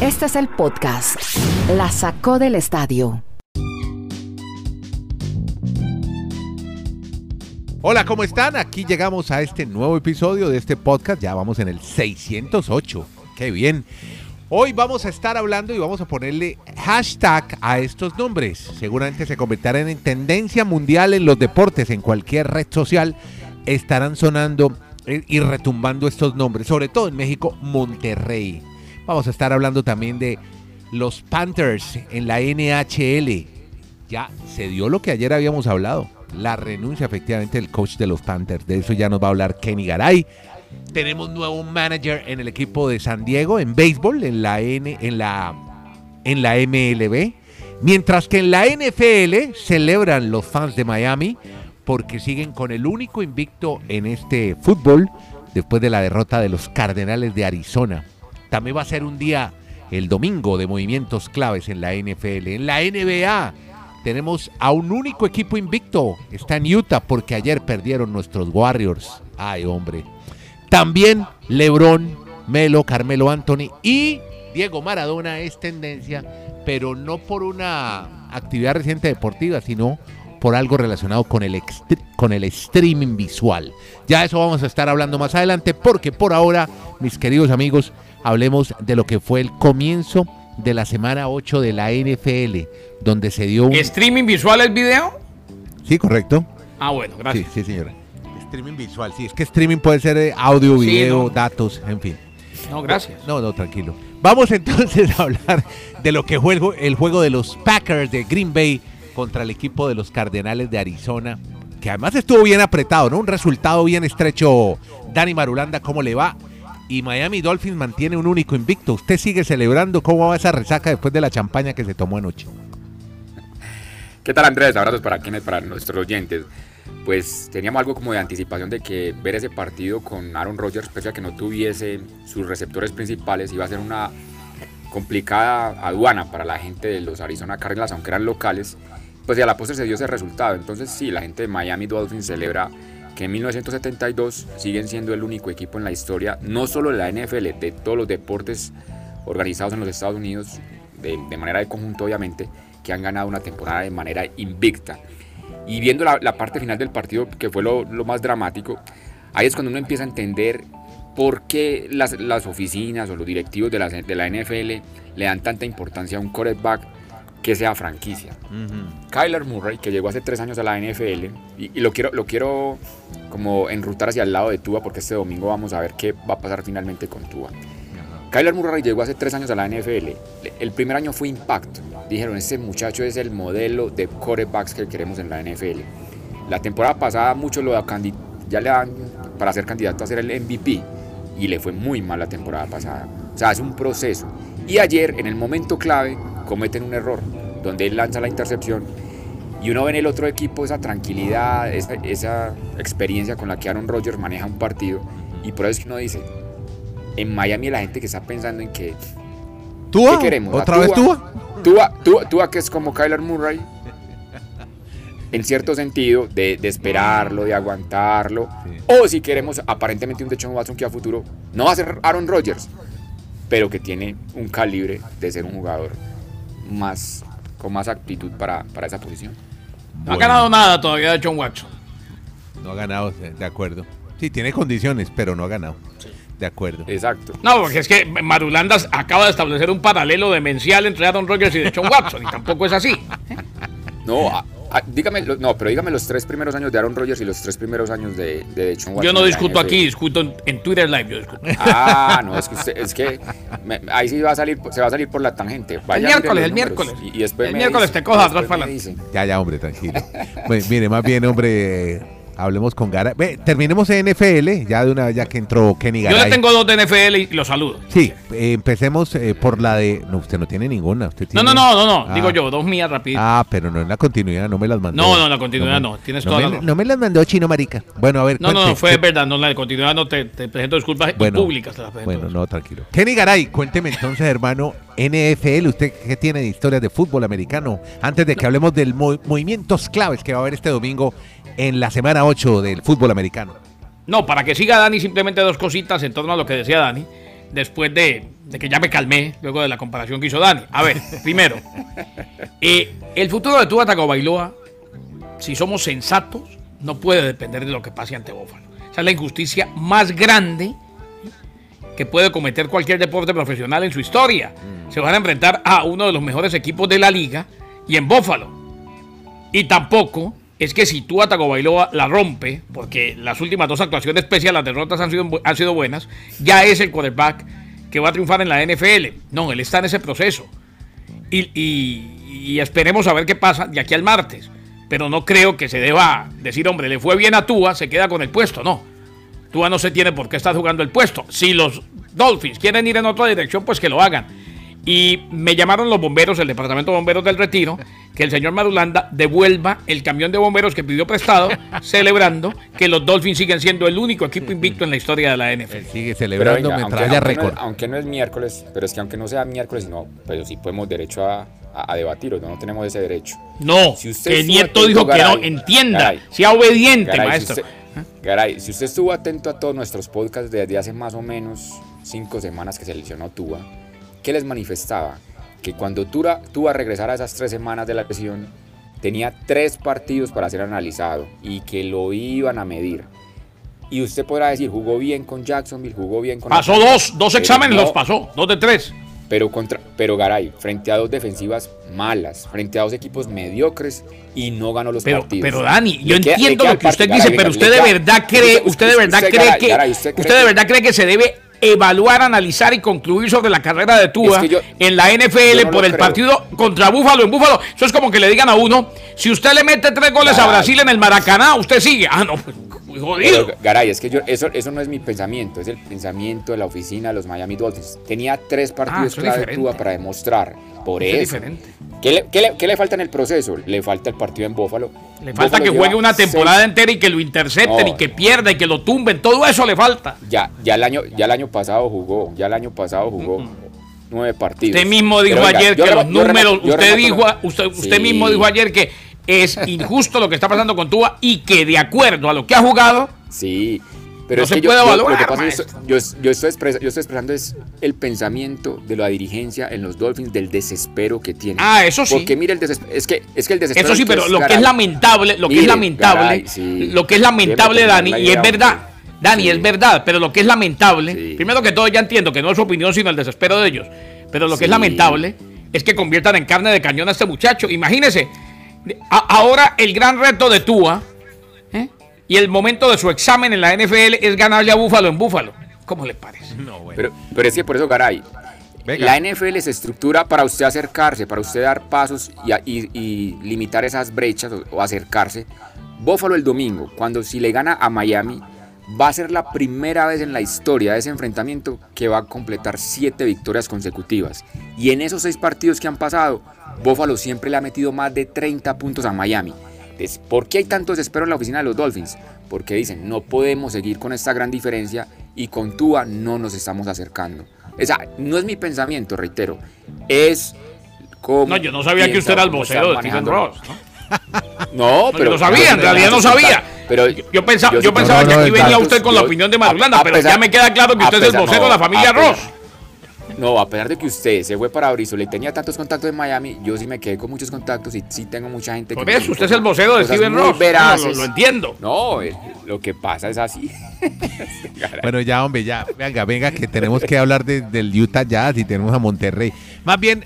Este es el podcast. La sacó del estadio. Hola, ¿cómo están? Aquí llegamos a este nuevo episodio de este podcast. Ya vamos en el 608. Qué bien. Hoy vamos a estar hablando y vamos a ponerle hashtag a estos nombres. Seguramente se convertirán en tendencia mundial en los deportes, en cualquier red social. Estarán sonando y retumbando estos nombres, sobre todo en México, Monterrey. Vamos a estar hablando también de los Panthers en la NHL. Ya se dio lo que ayer habíamos hablado la renuncia efectivamente del coach de los Panthers. De eso ya nos va a hablar Kenny Garay. Tenemos nuevo manager en el equipo de San Diego en béisbol, en la N, en la en la MLB, mientras que en la NFL celebran los fans de Miami porque siguen con el único invicto en este fútbol después de la derrota de los Cardenales de Arizona. También va a ser un día el domingo de movimientos claves en la NFL, en la NBA tenemos a un único equipo invicto. Está en Utah porque ayer perdieron nuestros Warriors. Ay, hombre. También LeBron, Melo, Carmelo Anthony y Diego Maradona es tendencia, pero no por una actividad reciente deportiva, sino por algo relacionado con el, con el streaming visual. Ya eso vamos a estar hablando más adelante porque por ahora, mis queridos amigos, hablemos de lo que fue el comienzo de la semana 8 de la NFL, donde se dio un... ¿Streaming visual el video? Sí, correcto. Ah, bueno, gracias. Sí, sí, señora. Streaming visual, sí, es que streaming puede ser eh, audio, video, datos, en fin. No, gracias. No, no, tranquilo. Vamos entonces a hablar de lo que fue el, juego de los Packers de Green Bay contra el equipo de los Cardenales de Arizona, que además estuvo bien apretado, ¿no? Un resultado bien estrecho. Dani Marulanda, ¿cómo le va? Y Miami Dolphins mantiene un único invicto. ¿Usted sigue celebrando cómo va esa resaca después de la champaña que se tomó anoche? ¿Qué tal Andrés? Abrazos para quienes, para nuestros oyentes. Pues teníamos algo como de anticipación de que ver ese partido con Aaron Rodgers, pese a que no tuviese sus receptores principales, iba a ser una complicada aduana para la gente de los Arizona Cardinals, aunque eran locales. Pues ya a la postre se dio ese resultado. Entonces sí, la gente de Miami Dolphins celebra que en 1972 siguen siendo el único equipo en la historia, no solo de la NFL, de todos los deportes organizados en los Estados Unidos, de, manera de conjunto obviamente, que han ganado una temporada de manera invicta. Y viendo la, parte final del partido, que fue lo, más dramático, ahí es cuando uno empieza a entender por qué las, oficinas o los directivos de la, de la NFL le dan tanta importancia a un quarterback que sea franquicia. Kyler Murray, que llegó hace tres años a la NFL, y, lo, quiero, lo quiero como enrutar hacia el lado de Tua, porque este domingo vamos a ver qué va a pasar finalmente con Tua. Kyler Murray llegó hace tres años a la NFL. El primer año fue impacto. Dijeron, este muchacho es el modelo de quarterbacks que queremos en la NFL. La temporada pasada muchos lo ya le dan para ser candidato a ser el MVP y le fue muy mal la temporada pasada. O sea, es un proceso. Y ayer, en el momento clave, cometen un error, donde él lanza la intercepción y uno ve en el otro equipo esa tranquilidad, esa, experiencia con la que Aaron Rodgers maneja un partido y por eso es que uno dice, en Miami la gente que está pensando en que... ¿Tua? ¿Qué queremos? ¿Otra vez Tua? Tua, Tua? Tua que es como Kyler Murray, en cierto sentido, de, esperarlo, de aguantarlo. O si queremos aparentemente un Deshaun Watson que a futuro no va a ser Aaron Rodgers, pero que tiene un calibre de ser un jugador más, con más actitud para, esa posición. No ha ganado nada todavía de John Watson. No ha ganado, de acuerdo. Sí, tiene condiciones, pero no ha ganado. De acuerdo. Exacto. No, porque es que Marulandas acaba de establecer un paralelo demencial entre Aaron Rodgers y de John Watson, y tampoco es así. No, Ah, dígame, no, pero dígame los tres primeros años de Aaron Rodgers y los tres primeros años de, de Watson. Yo no discuto aquí, discuto en, Twitter Live. Yo discuto. Ah, no, es que, usted, es que ahí sí va a salir, se va a salir por la tangente. el miércoles, el miércoles. Y, después el miércoles te cojas atrás para Ya, ya, hombre, tranquilo. mire, más bien, hombre hablemos con Gara. Ve, terminemos en NFL, ya de una ya que entró Kenny Garay. Yo le tengo dos de NFL y los saludo. Sí, eh, empecemos eh, por la de. No, usted no tiene ninguna. Usted no, no, no, no, no. Digo ah. yo, dos mías rápido. Ah, pero no en la continuidad, no me las mandó. No, no, en la continuidad no. Tienes no toda me, la No me las mandó Chino Marica. Bueno, a ver. No, no, no, fue verdad. No, la de continuidad no te, presento disculpas públicas. bueno, no, tranquilo. Kenny Garay, cuénteme entonces, hermano, NFL, ¿usted qué tiene de historias de fútbol americano? Antes de que hablemos del movimientos claves que va a haber este domingo en la semana 8 del fútbol americano. No, para que siga Dani, simplemente dos cositas en torno a lo que decía Dani. después de, de que ya me calmé, luego de la comparación que hizo Dani. A ver, primero, eh, el futuro de Tua Tagovailoa, si somos sensatos, no puede depender de lo que pase ante Bófalo. Esa es la injusticia más grande que puede cometer cualquier deporte profesional en su historia. Se van a enfrentar a uno de los mejores equipos de la liga y en Bófalo. Y tampoco es que si tú Tagovailoa la rompe, porque las últimas dos actuaciones, pese a las derrotas, han sido, han sido buenas, ya es el quarterback que va a triunfar en la NFL. No, él está en ese proceso. Y esperemos a ver qué pasa de aquí al martes. Pero no creo que se deba decir, hombre, le fue bien a Tua, se queda con el puesto. No. Tua no se tiene por qué estar jugando el puesto. Si los Dolphins quieren ir en otra dirección, pues que lo hagan. Y me llamaron los bomberos, el departamento de bomberos del retiro, que el señor Marulanda devuelva el camión de bomberos que pidió prestado, celebrando que los Dolphins siguen siendo el único equipo invicto en la historia de la Él NFL. sigue celebrando venga, mientras aunque, haya aunque récord. aunque no es miércoles, pero es que aunque no sea miércoles, no, pero sí podemos derecho a, a, a debatirlo, no, no tenemos ese derecho. No, Si usted que Nieto atento, dijo que no, entienda, Garay, sea obediente, Garay, maestro. Si usted, Garay, si usted estuvo atento a todos nuestros podcasts desde hace más o menos cinco semanas que se lesionó Tua, ¿qué les manifestaba? Que cuando Tua, Tua regresara a esas tres semanas de la lesión, tenía tres partidos para ser analizado y que lo iban a medir. Y usted podrá decir, jugó bien con Jacksonville, jugó bien con... Pasó Atlanta, dos, dos exámenes no- los pasó, dos de tres. pero, contra, pero Garay, frente a dos defensivas malas, frente a dos equipos mediocres y no ganó los Pero, partidos. pero Dani, yo le entiendo queda lo que usted dice, Garay, pero usted de verdad cree, usted- usted de verdad usted, cree Garay, que, usted cree usted de verdad cree que se debe evaluar, analizar y concluir sobre la carrera de Tua Es que yo- en la NFL no por el creo. partido contra Búfalo en Búfalo. Eso es como que le digan a uno, si usted le mete tres goles a. Brasil en el Maracaná, usted sigue. Ah, no, pues, muy jodido. Pero, Garay, es que yo, eso, eso no es mi pensamiento, es el pensamiento de la oficina de los Miami Dolphins. Tenía tres Ah, partidos es clave. Tua para demostrar. Por Eso es eso. diferente. ¿Qué le, qué le- qué le falta en el proceso? Le falta el partido en Buffalo. Le falta que juegue una temporada seis- entera y que lo intercepten No. y que pierda y que lo tumben. Todo eso le falta. Ya, ya, el año, ya el año pasado jugó, ya el año pasado jugó nueve partidos. Usted mismo dijo venga, ayer que los remato- números, usted remato dijo, la- usted, usted Sí. mismo dijo ayer que es injusto lo que está pasando con Tua y que de acuerdo a lo que ha jugado, Sí, pero No es se que puede yo- lo evaluar, que pasa es que maestro. yo, yo estoy expresa- yo estoy expresando es el pensamiento de la dirigencia en los Dolphins del desespero que tienen. Ah, eso sí. Porque mire el desespero, es que es que el desespero eso sí, es pero lo que es lamentable, lo que es lamentable, sí. lo que es lamentable, Dani, y es verdad, hombre. Dani, Sí. es verdad, pero lo que es lamentable, Sí. primero que todo ya entiendo que no es su opinión, sino el desespero de ellos, pero lo que es lamentable es que conviertan en carne de cañón a este muchacho. Imagínese, a- ahora el gran reto de Tua. Y el momento de su examen en la NFL es ganarle a Búfalo en Búfalo. ¿Cómo le parece? No, bueno. Pero, pero es que por eso, Garay, Venga. la NFL se estructura para usted acercarse, para usted dar pasos y, y- y limitar esas brechas o, o acercarse. Buffalo el domingo, cuando si le gana a Miami, va a ser la primera vez en la historia de ese enfrentamiento que va a completar siete victorias consecutivas. Y en esos seis partidos que han pasado, Buffalo siempre le ha metido más de 30 puntos a Miami. Entonces, ¿Por qué hay tanto desespero en la oficina de los Dolphins? Porque dicen, no podemos seguir con esta gran diferencia y con Tua no nos estamos acercando. O sea, no es mi pensamiento, reitero. Es como... No, yo no sabía que usted era el vocero de Steven Ross. ¿no? Pero... yo no sabía, en realidad no sabía. Pero Yo, yo pensaba, yo pensaba no, que aquí venía usted con la opinión de Marulanda, pero pesar- ya me queda claro que usted es el vocero no, de la familia a pesar- Ross. No, a pesar de que usted se fue para Bristol y tenía tantos contactos en Miami, yo sí me quedé con muchos contactos y sí tengo mucha gente me eso, usted es el vocero de Steven Ross. No, lo, lo entiendo. No, eh, lo que pasa es así. Bueno, ya, hombre, ya. Venga, venga, que tenemos que hablar de- del Utah Jazz y tenemos a Monterrey. Más bien,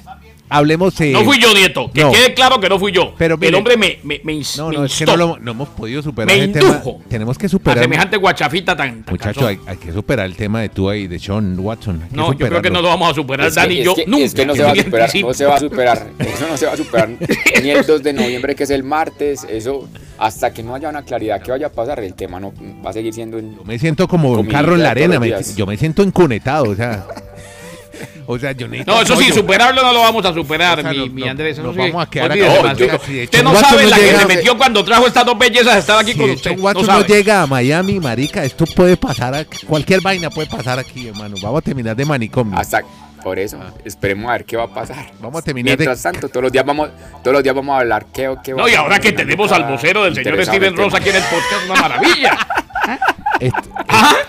hablemos. eh, No fui yo, Nieto. Que no. quede claro que no fui yo. Pero el hombre me, me, me No, no, es que no, lo- no hemos podido superar Me ese tema. Tenemos que a superar. semejante guachafita tan, tan Muchacho, cansón. hay, hay que superar el tema de Tua y de Sean Watson. No, yo creo que no lo vamos a superar, Es que- Dani y es yo. que- nunca. Es que no se va a superar, anticipo. no se va a superar. Eso no se va a superar ni el 2 de noviembre, que es el martes. Eso, hasta que no haya una claridad que vaya a pasar, el tema no va a seguir siendo en, Yo me siento como un carro en la arena. me- yo me siento encunetado, o sea. O sea, yo necesito No, eso sí, superarlo no lo vamos a superar, O sea, mi, no- mi no- Andrés. nos vamos a quedar acá. Si Usted no Watson sabe no la que se metió cuando trajo estas dos bellezas a estar aquí Si con usted. No Watson no, llega a Miami, marica, esto puede pasar. aquí. Cualquier vaina puede pasar aquí, hermano. Vamos a terminar de manicomio. hasta por eso. Esperemos a ver qué va a pasar. Vamos a terminar de- Mientras tanto, todos los días vamos, todos los días vamos a hablar qué, qué va No, y a ahora que tenemos al vocero del señor Steven tema. aquí en el podcast, una maravilla.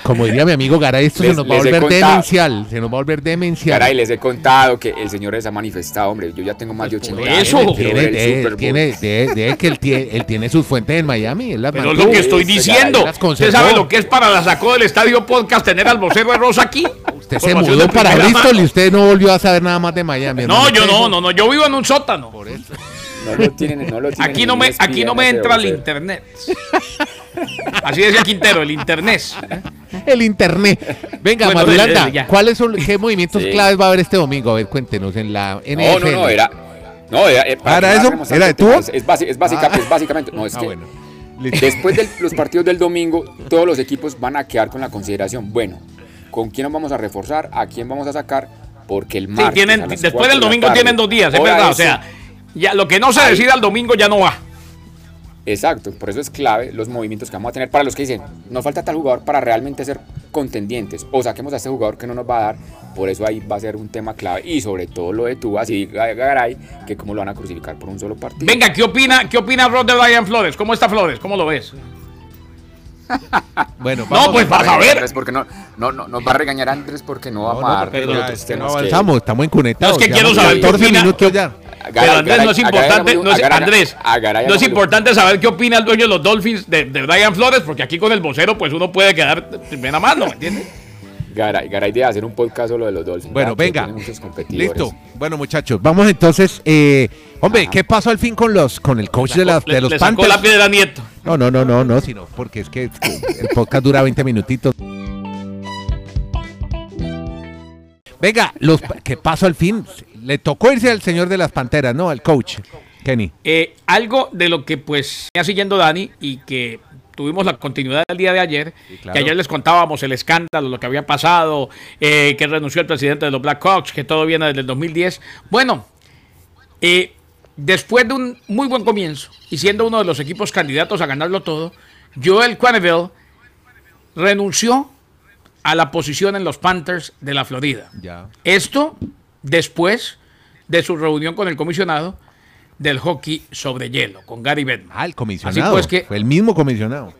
como diría mi amigo Garay, esto Les- se nos va a volver demencial. Se nos va a volver demencial. Caray, les he contado que el señor se ha manifestado, hombre. Yo ya tengo más de 80 años. eso. Tiene, tiene, de- de que él tiene, él tiene sus fuentes en Miami. él las Pero es lo que estoy diciendo. Garay Usted sabe lo que es para la sacó del estadio podcast tener al vocero de Rosa aquí. Usted se mudó para Bristol y usted no volvió a saber nada más de Miami. No, yo no, no, no, yo vivo en un sótano. Por eso. No lo tienen, no lo tienen Aquí no me, aquí no me entra el internet. Así decía Quintero, el internet. El internet. Venga, Bueno, Marulanda, ya. ¿cuáles son, qué movimientos Sí. claves va a haber este domingo? A ver, cuéntenos en la NFL. No, no, no, era. No, era, eh, ¿Ah, era que eso? ¿Era de tubo? Es, es basi- es básica- Ah. es básicamente. No, es Ah, que bueno. Después de los partidos del domingo, todos los equipos van a quedar con la consideración. Bueno, ¿con quién nos vamos a reforzar? ¿A quién vamos a sacar? Porque el Sí, martes. tienen, a las después del de la domingo tarde, tienen dos días, es verdad. O sea, ya lo que no se decida el domingo ya no va. Exacto, por eso es clave los movimientos que vamos a tener para los que dicen, nos falta tal jugador para realmente ser contendientes o saquemos a este jugador que no nos va a dar, por eso ahí va a ser un tema clave y sobre todo lo de Tubas y Garay, que cómo lo van a crucificar por un solo partido. Venga, ¿qué opina, qué opina Rod de Brian Flores? ¿Cómo está Flores? ¿Cómo lo ves? Bueno, No, pues va vas a ver. Andrés porque no, no, no, nos va a regañar Andrés porque no No, vamos no, a ya, otros es que no temas que- avanzamos, estamos inconectados. No, es que quiero saber qué 14 opina- minutos ya. Pero Andrés, no es importante, no es, Andrés, no es importante saber qué opina el dueño de los Dolphins de, de Brian Flores, porque aquí con el vocero, pues uno puede quedar de primera mano, ¿me entiendes? Garay, Garay debe hacer un podcast solo de los Dolphins. Bueno, venga. Listo. Bueno, muchachos, vamos entonces. eh, hombre, ¿qué pasó al fin con los con el coach de, las- Le, de los le sacó Panthers? la piedra Nieto. No, no, no, no, no, sino porque es que, es que el podcast dura 20 minutitos. Venga, los, ¿qué pasó al fin? Le tocó irse al señor de las Panteras, ¿no? Al coach, Kenny. Eh, algo de lo que pues venía siguiendo Dani y que tuvimos la continuidad del día de ayer, claro. que ayer les contábamos el escándalo, lo que había pasado, eh, que renunció el presidente de los Blackhawks, que todo viene desde el 2010. Bueno, eh, después de un muy buen comienzo y siendo uno de los equipos candidatos a ganarlo todo, Joel Quenneville renunció a la posición en los Panthers de la Florida. Ya. Esto después de su reunión con el comisionado del hockey sobre hielo, con Gary Bettman. Ah, el comisionado. Así pues que- Fue el mismo comisionado.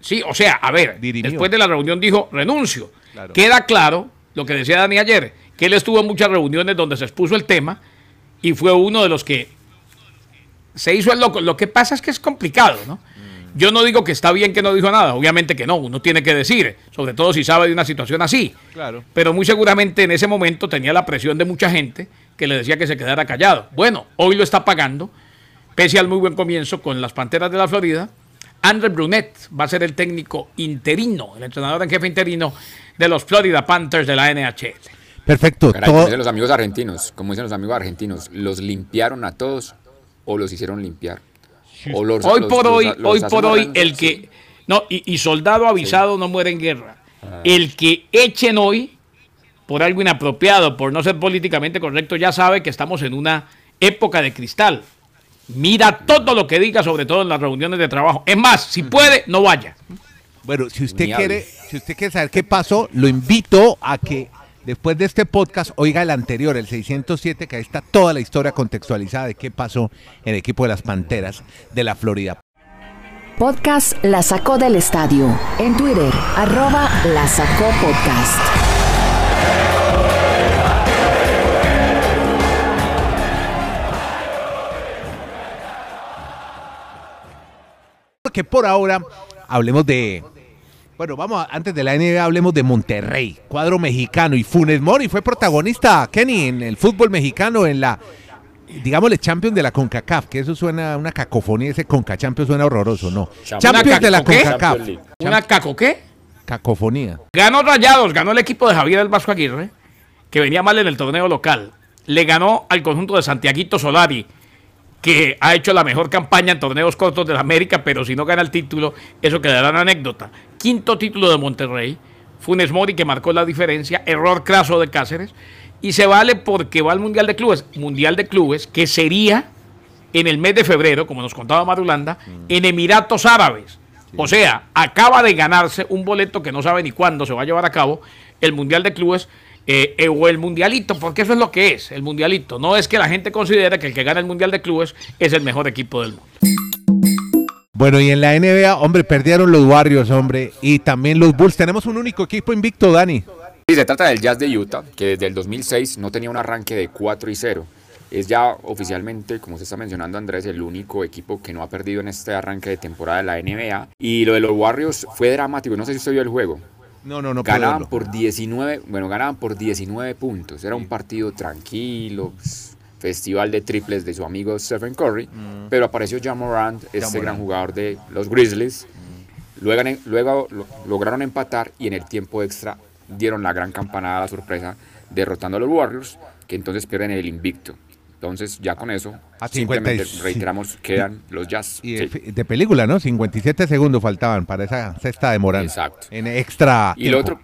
Sí, o sea, a ver, Dirimió. después de la reunión dijo renuncio. Claro. Queda claro lo que decía Dani ayer, que él estuvo en muchas reuniones donde se expuso el tema y fue uno de los que se hizo el loco. Lo que pasa es que es complicado, ¿no? Yo no digo que está bien que no dijo nada, obviamente que no, uno tiene que decir, sobre todo si sabe de una situación así. Claro. Pero muy seguramente en ese momento tenía la presión de mucha gente que le decía que se quedara callado. Bueno, hoy lo está pagando, pese al muy buen comienzo con las Panteras de la Florida. André Brunet va a ser el técnico interino, el entrenador en jefe interino de los Florida Panthers de la NHL. Perfecto. Caray, como dicen los amigos argentinos, como dicen los amigos argentinos, ¿los limpiaron a todos o los hicieron limpiar? O los- Hoy por los- hoy, los hoy por hoy, el que. No, y, y soldado avisado no muere en guerra. El que echen hoy, por algo inapropiado, por no ser políticamente correcto, ya sabe que estamos en una época de cristal. Mira todo lo que diga, sobre todo en las reuniones de trabajo. Es más, si puede, no vaya. Bueno, si usted Ni quiere, si usted quiere saber qué pasó, lo invito a que después de este podcast oiga el anterior, el 607, que ahí está toda la historia contextualizada de qué pasó en el equipo de las Panteras de la Florida. Podcast La Sacó del Estadio. En Twitter, arroba La Sacó Podcast. Que por ahora hablemos de bueno, vamos, a- antes de la NBA hablemos de Monterrey, cuadro mexicano y Funes Mori fue protagonista, Kenny, en el fútbol mexicano, en la, digámosle, Champions de la CONCACAF, que eso suena una cacofonía, ese CONCA Champions suena horroroso, ¿no? Champions. Champions de la ¿Una? CONCACAF. ¿Una caco qué? cacofonía. Ganó Rayados, ganó el equipo de Javier el Vasco Aguirre, que venía mal en el torneo local. Le ganó al conjunto de Santiaguito Solari, que ha hecho la mejor campaña en torneos cortos de la América, pero si no gana el título, eso quedará en anécdota. Quinto título de Monterrey, Funes Mori que marcó la diferencia, error craso de Cáceres, y se vale porque va al Mundial de Clubes, Mundial de Clubes, que sería en el mes de febrero, como nos contaba Marulanda, en Emiratos Árabes. O sea, acaba de ganarse un boleto que no sabe ni cuándo se va a llevar a cabo el Mundial de Clubes eh, eh, o el Mundialito, porque eso es lo que es, el Mundialito. No es que la gente considere que el que gana el Mundial de Clubes es el mejor equipo del mundo. Bueno, y en la NBA, hombre, perdieron los Warriors, hombre, y también los Bulls. Tenemos un único equipo invicto, Dani. Sí, se trata del Jazz de Utah, que desde el 2006 no tenía un arranque de 4 y 0. Es ya oficialmente, como se está mencionando Andrés, el único equipo que no ha perdido en este arranque de temporada de la NBA. Y lo de los Warriors fue dramático, no sé si usted vio el juego. No, no, no. Ganaban por 19, bueno, ganaban por 19 puntos. Era un partido tranquilo, pues, festival de triples de su amigo Stephen Curry, mm. pero apareció John Morant, este gran jugador de los Grizzlies. Mm. Luego, luego lograron empatar y en el tiempo extra dieron la gran campanada, la sorpresa, derrotando a los Warriors, que entonces pierden el invicto. Entonces, ya con eso, a simplemente reiteramos, quedan los Jazz. Y de película, ¿no? 57 segundos faltaban para esa cesta de Morán. Exacto. En extra. Y lo otro.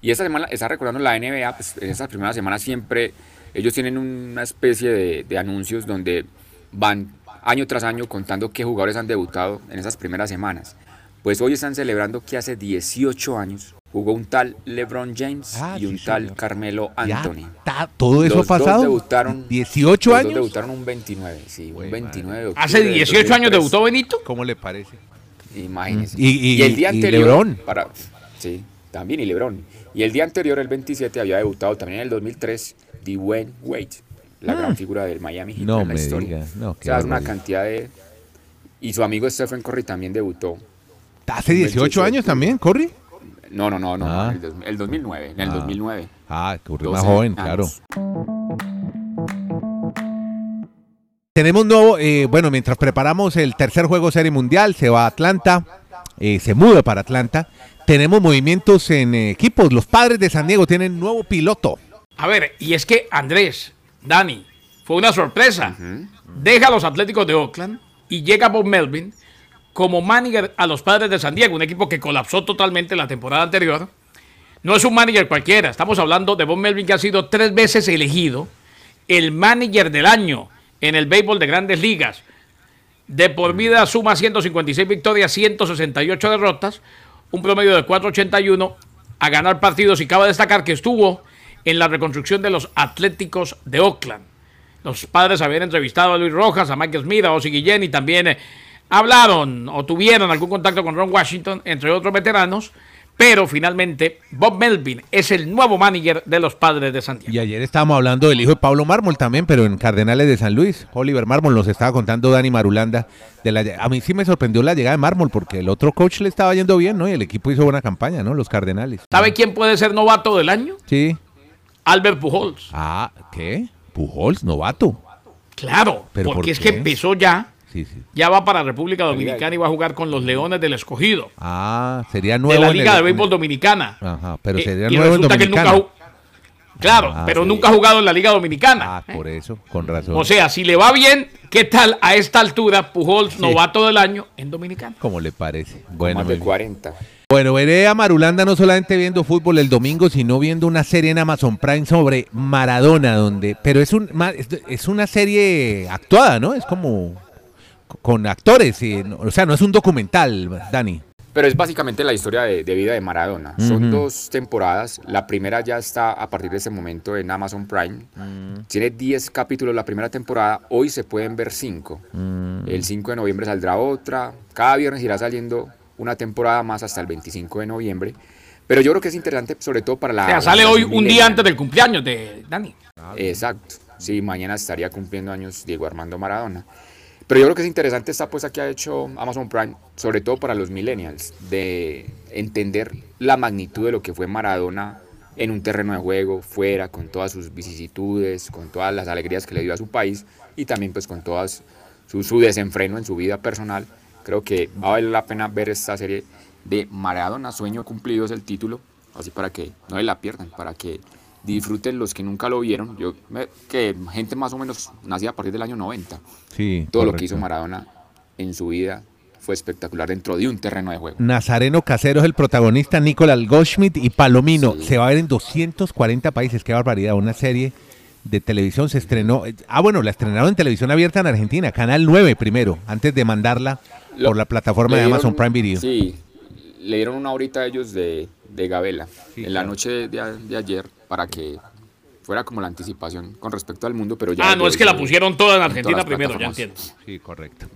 Y esta semana, está recordando la NBA, pues en esas primeras semanas siempre ellos tienen una especie de, de, anuncios donde van año tras año contando qué jugadores han debutado en esas primeras semanas. Pues hoy están celebrando que hace 18 años jugó un tal LeBron James ah, y un tal Carmelo Anthony. ¿Todo eso ha pasado? debutaron 18 años. debutaron un 29, sí, un 29 ¿Hace 18 años debutó Benito? ¿Cómo le parece? Imagínese. Y, el día anterior LeBron. para Sí, también y LeBron. Y el día anterior, el 27, había debutado también en el 2003 Dwayne Wade, la gran ah. figura del Miami Heat no en la historia. no, o sea, es una cantidad de y su amigo Stephen Curry también debutó. ¿Hace 18 años también, Curry? No, no, no, no, ah. el, 2009, en el 2009. Ah, ocurrió más joven, claro. Tenemos nuevo, eh, bueno, mientras preparamos el tercer juego Serie Mundial, se va a Atlanta, eh, se muda para Atlanta. Tenemos movimientos en equipos. Los padres de San Diego tienen nuevo piloto. A ver, y es que Andrés, Dani, fue una sorpresa. Deja a los Atléticos de Oakland y llega Bob Melvin como manager a los padres de San Diego, un equipo que colapsó totalmente la temporada anterior. No es un manager cualquiera, estamos hablando de Bob Melvin que ha sido tres veces elegido el manager del año en el béisbol de grandes ligas. De por vida suma 156 victorias, 168 derrotas, un promedio de 481 a ganar partidos y cabe destacar que estuvo en la reconstrucción de los Atléticos de Oakland. Los padres habían entrevistado a Luis Rojas, a Mike Smith, a Ozzy Guillén y también eh, hablaron o tuvieron algún contacto con Ron Washington, entre otros veteranos, pero finalmente Bob Melvin es el nuevo manager de los padres de Santiago. Y ayer estábamos hablando del hijo de Pablo Mármol también, pero en Cardenales de San Luis. Oliver Mármol nos estaba contando Dani Marulanda. De la, a mí sí me sorprendió la llegada de Mármol porque el otro coach le estaba yendo bien, ¿no? Y el equipo hizo buena campaña, ¿no? Los Cardenales. ¿Sabe quién puede ser novato del año? Sí. Albert Pujols. Ah, ¿qué? Pujols, novato. Claro, porque es que empezó ya ya va para República Dominicana y va a jugar con los Leones del Escogido. Ah, sería nuevo. De la Liga de Béisbol Dominicana. Ajá, pero eh, sería nuevo en Dominicana. Claro, ah, pero nunca ha jugado en la Liga Dominicana. Ah, por eso, con razón. O sea, si le va bien, ¿qué tal a esta altura Pujols, novato del año en Dominicana? ¿Cómo le parece? Bueno, más de 40. Bueno, veré a Marulanda no solamente viendo fútbol el domingo, sino viendo una serie en Amazon Prime sobre Maradona, donde, pero es un es una serie actuada, ¿no? Es como con actores, y, o sea, no es un documental, Dani. Pero es básicamente la historia de, vida de Maradona. Son dos temporadas. La primera ya está a partir de ese momento en Amazon Prime. Mm. Tiene 10 capítulos la primera temporada. Hoy se pueden ver 5. Mm. El 5 de noviembre saldrá otra. Cada viernes irá saliendo una temporada más hasta el 25 de noviembre. Pero yo creo que es interesante, sobre todo para la. O sea, sale hoy un día antes del cumpleaños de Dani. Exacto. Sí, mañana estaría cumpliendo años Diego Armando Maradona. Pero yo creo que es interesante esta apuesta que ha hecho Amazon Prime, sobre todo para los millennials, de entender la magnitud de lo que fue Maradona en un terreno de juego, fuera, con todas sus vicisitudes, con todas las alegrías que le dio a su país y también pues con todas su, su desenfreno en su vida personal. Creo que va a valer la pena ver esta serie de Maradona, Sueño Cumplido es el título, así para que no se la pierdan, para que disfruten los que nunca lo vieron. Yo, que gente más o menos nacida a partir del año 90. Sí, Todo lo que hizo Maradona en su vida fue espectacular dentro de un terreno de juego. Nazareno Casero es el protagonista, Nicolás Goldschmidt y Palomino. Se va a ver en 240 países, qué barbaridad. Una serie de televisión se estrenó. Ah, bueno, la estrenaron en televisión abierta en Argentina, Canal 9 primero, antes de mandarla por la plataforma de Amazon Prime Video. Sí, le dieron una horita a ellos de, de Gabela en la noche de, ayer para que fuera como la anticipación con respecto al mundo, pero ya... Ah, no es que la pusieron toda en Argentina primero, ya entiendo. Sí, correcto.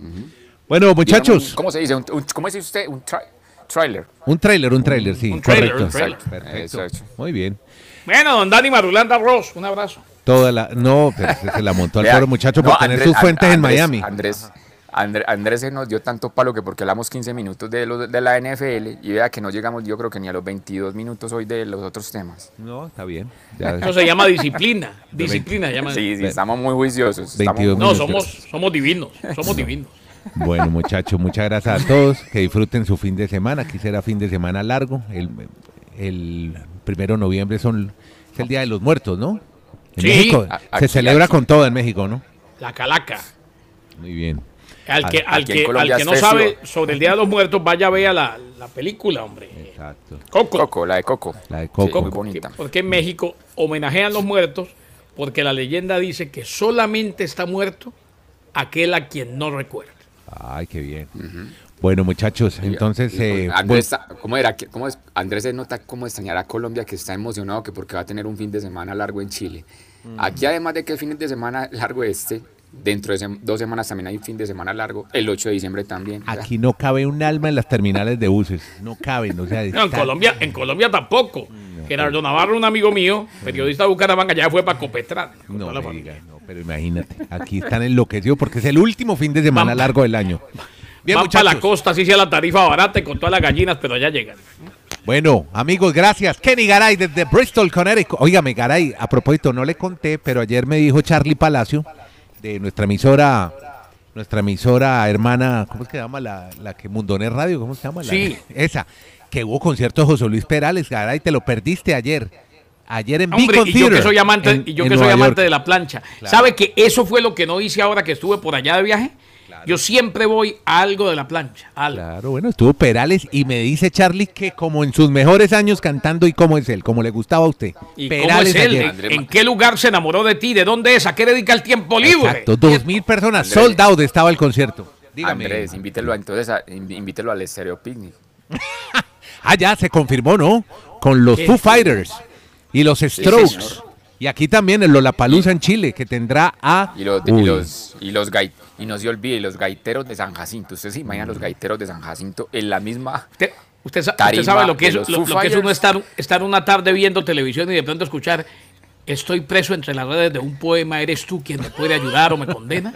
Bueno, muchachos. Digamos, ¿Cómo se dice? Un- un- ¿Cómo dice usted? Un tra- trailer. Un trailer, un trailer, sí. Un trailer, correcto. un trailer. Perfecto. Exacto. Muy bien. Bueno, don Dani Marulanda Ross, un abrazo. Toda la. No, pero se la montó al pobre muchacho por no, tener Andrés- sus fuentes en Andrés- Miami. Andrés, Andrés, Andrés se nos dio tanto palo que porque hablamos 15 minutos de, los, de la NFL y vea que no llegamos yo creo que ni a los 22 minutos hoy de los otros temas. No, está bien. Ya- Eso se llama disciplina. Disciplina se llama. Sí, sí, estamos muy juiciosos. estamos 22 No, somos, somos divinos. Somos divinos. Bueno, muchachos, muchas gracias a todos. Que disfruten su fin de semana. Aquí será fin de semana largo. El, el primero de noviembre son, es el Día de los Muertos, ¿no? En Sí. México. Se celebra aquí. con todo en México, ¿no? La calaca. Muy bien. Al que, al que, al que no sabe sobre el Día de los Muertos, vaya a ver la, la película, hombre. Exacto. Coco. Coco, la de Coco. La de Sí, Coco. muy Que- bonita. Porque en México homenajean los muertos porque la leyenda dice que solamente está muerto aquel a quien no recuerda. Ay, qué bien. Bueno, muchachos, entonces. eh, Andrés, ¿cómo era? que- ¿Cómo es? Andrés se nota cómo extrañará a Colombia que está emocionado que porque va a tener un fin de semana largo en Chile. Aquí además de que el fin de semana largo este, dentro de dos semanas también hay fin de semana largo, el 8 de diciembre también. Aquí no cabe un alma en las terminales de buses. No caben, o sea. No, en Colombia, en Colombia tampoco. Gerardo Navarro, un amigo mío, periodista de Bucaramanga, ya fue para Copetran. con No, la diga, no, pero imagínate, aquí están enloquecidos porque es el último fin de semana Van- largo del año. Bien, Van para la costa, así sea la tarifa barata y con todas las gallinas, pero ya llegan. Bueno, amigos, gracias. Kenny Garay desde Bristol, Connecticut. Óigame, Garay, a propósito, no le conté, pero ayer me dijo Charlie Palacio, de nuestra emisora, nuestra emisora hermana, ¿cómo es que se llama? La, la que Mundones Radio, ¿cómo se llama? La- Sí. Esa, que hubo concierto de José Luis Perales, Garay, te lo perdiste ayer. Ayer en Hombre, Beacon y yo que soy amante, en- y yo que soy Nueva amante York. de la plancha. Claro. ¿Sabe que eso fue lo que no hice ahora que estuve por allá de viaje? Yo siempre voy a algo de la plancha. algo. Claro, bueno, estuvo Perales y me dice Charlie que como en sus mejores años cantando y cómo es él, como le gustaba a usted. ¿Y cómo es él? ayer. ¿En, qué lugar se enamoró de ti? ¿De dónde es? ¿A qué dedica el tiempo libre? Exacto, dos mil personas, Andrés. sold out estaba el concierto. Dígame. Andrés, invítelo a- entonces a- invítelo al Stereo Picnic. Ah, ya se confirmó, ¿no? Con los. Foo Fighters y los Strokes. Y aquí también el Lollapalooza en Chile, que tendrá a... Y los, y los, y los gai- y no se olvide, los gaiteros de San Jacinto. Usted se imagina los gaiteros de San Jacinto en la misma. Usted, usted sabe lo que es, lo, que es uno estar, estar una tarde viendo televisión y de pronto escuchar Estoy preso entre las redes de un poema, ¿eres tú quien me puede ayudar o me condena?